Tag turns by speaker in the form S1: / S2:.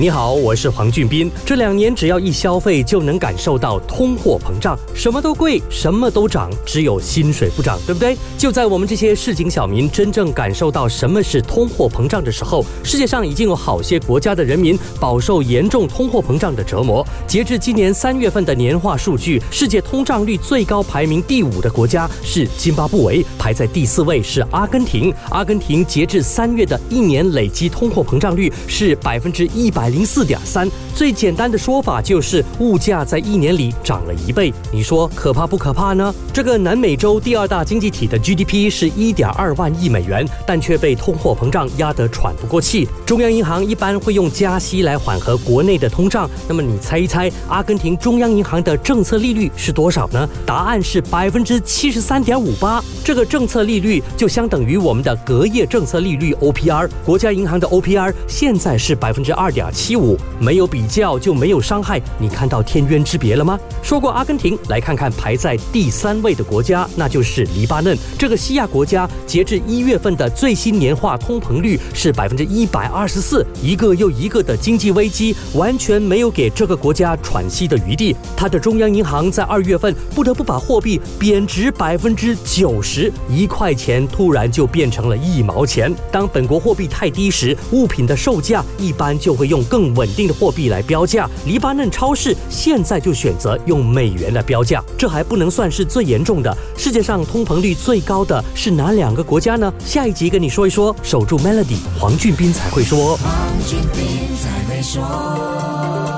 S1: 你好，我是黄俊斌。这两年只要一消费，就能感受到通货膨胀，什么都贵，什么都涨，只有薪水不涨，对不对？就在我们这些市井小民真正感受到什么是通货膨胀的时候，世界上已经有好些国家的人民饱受严重通货膨胀的折磨。截至今年三月份的年化数据，世界通胀率最高排名第五的国家是津巴布韦，排在第四位是阿根廷。阿根廷截至三月的一年累积通货膨胀率是百分之一百。零四点三，最简单的说法就是物价在一年里涨了一倍。你说可怕不可怕呢？这个南美洲第二大经济体的 GDP 是一点二万亿美元，但却被通货膨胀压得喘不过气。中央银行一般会用加息来缓和国内的通胀。那么你猜一猜，阿根廷中央银行的政策利率是多少呢？答案是百分之七十三点五八。这个政策利率就相等于我们的隔夜政策利率 OPR。国家银行的 OPR 现在是百分之二点。七五没有比较就没有伤害，你看到天渊之别了吗？说过阿根廷，来看看排在第三位的国家，那就是黎巴嫩。这个西亚国家截至一月份的最新年化通膨率是百分之一百二十四，一个又一个的经济危机完全没有给这个国家喘息的余地。它的中央银行在二月份不得不把货币贬值百分之九十，一块钱突然就变成了一毛钱。当本国货币太低时，物品的售价一般就会用。更稳定的货币来标价，黎巴嫩超市现在就选择用美元来标价。这还不能算是最严重的，世界上通膨率最高的是哪两个国家呢？下一集跟你说一说。守住 Melody，黄俊斌才会说。
S2: 黄俊斌才会说。